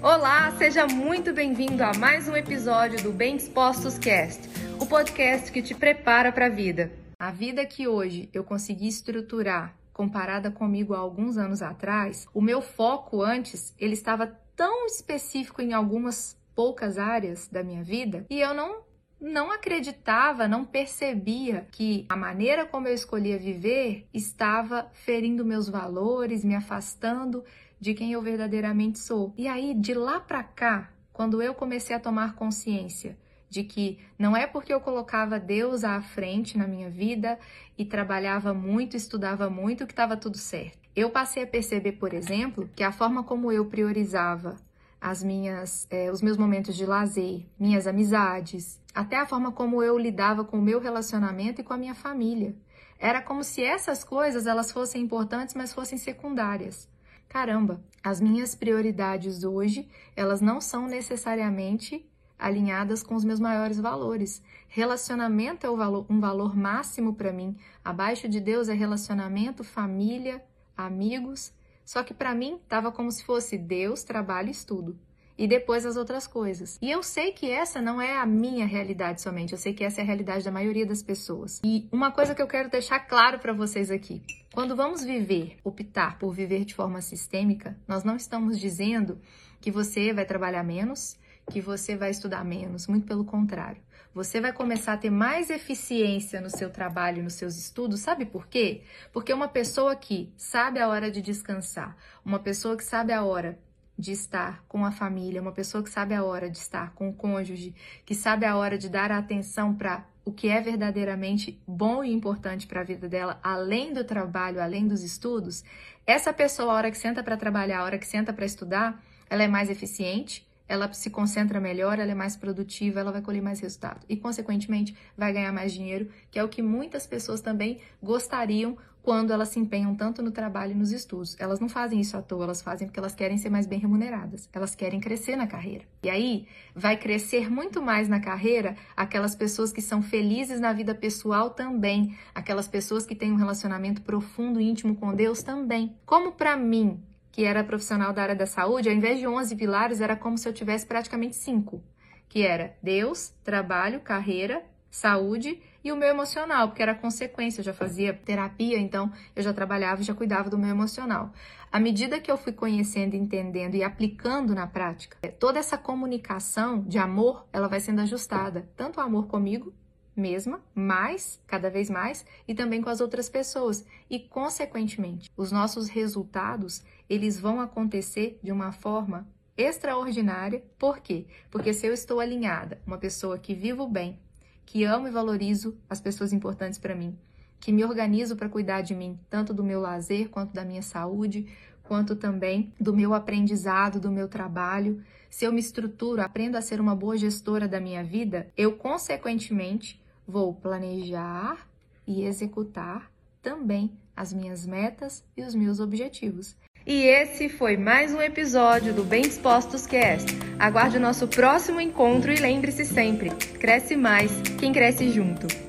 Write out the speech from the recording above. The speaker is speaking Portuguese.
Olá, seja muito bem-vindo a mais um episódio do Bem Dispostos Cast, o podcast que te prepara para a vida. A vida que hoje eu consegui estruturar comparada comigo há alguns anos atrás, o meu foco antes, ele estava tão específico em algumas poucas áreas da minha vida e eu não não acreditava, não percebia que a maneira como eu escolhia viver estava ferindo meus valores, me afastando de quem eu verdadeiramente sou. E aí, de lá para cá, quando eu comecei a tomar consciência de que não é porque eu colocava Deus à frente na minha vida e trabalhava muito, estudava muito que estava tudo certo. Eu passei a perceber, por exemplo, que a forma como eu priorizava as minhas, eh, os meus momentos de lazer, minhas amizades, até a forma como eu lidava com o meu relacionamento e com a minha família. Era como se essas coisas elas fossem importantes, mas fossem secundárias caramba, as minhas prioridades hoje, elas não são necessariamente alinhadas com os meus maiores valores. Relacionamento é valor, um valor máximo para mim. Abaixo de Deus é relacionamento, família, amigos. Só que para mim estava como se fosse Deus, trabalho estudo e depois as outras coisas. E eu sei que essa não é a minha realidade somente, eu sei que essa é a realidade da maioria das pessoas. E uma coisa que eu quero deixar claro para vocês aqui: quando vamos viver, optar por viver de forma sistêmica, nós não estamos dizendo que você vai trabalhar menos, que você vai estudar menos, muito pelo contrário. Você vai começar a ter mais eficiência no seu trabalho, nos seus estudos, sabe por quê? Porque uma pessoa que sabe a hora de descansar, uma pessoa que sabe a hora de estar com a família, uma pessoa que sabe a hora de estar com o cônjuge, que sabe a hora de dar atenção para o que é verdadeiramente bom e importante para a vida dela, além do trabalho, além dos estudos, essa pessoa, a hora que senta para trabalhar, a hora que senta para estudar, ela é mais eficiente, ela se concentra melhor, ela é mais produtiva, ela vai colher mais resultado e, consequentemente, vai ganhar mais dinheiro, que é o que muitas pessoas também gostariam quando elas se empenham tanto no trabalho e nos estudos. Elas não fazem isso à toa, elas fazem porque elas querem ser mais bem remuneradas, elas querem crescer na carreira. E aí vai crescer muito mais na carreira aquelas pessoas que são felizes na vida pessoal também, aquelas pessoas que têm um relacionamento profundo e íntimo com Deus também. Como para mim, que era profissional da área da saúde, ao invés de 11 pilares, era como se eu tivesse praticamente cinco, que era Deus, trabalho, carreira, saúde e o meu emocional, porque era consequência, eu já fazia terapia, então eu já trabalhava e já cuidava do meu emocional. À medida que eu fui conhecendo, entendendo e aplicando na prática, toda essa comunicação de amor, ela vai sendo ajustada, tanto o amor comigo mesma, mais, cada vez mais, e também com as outras pessoas. E, consequentemente, os nossos resultados, eles vão acontecer de uma forma extraordinária. Por quê? Porque se eu estou alinhada, uma pessoa que vivo bem, que amo e valorizo as pessoas importantes para mim, que me organizo para cuidar de mim, tanto do meu lazer quanto da minha saúde, quanto também do meu aprendizado, do meu trabalho. Se eu me estruturo, aprendo a ser uma boa gestora da minha vida, eu consequentemente vou planejar e executar também as minhas metas e os meus objetivos. E esse foi mais um episódio do Bem Dispostos Cast. Aguarde o nosso próximo encontro e lembre-se sempre: cresce mais quem cresce junto.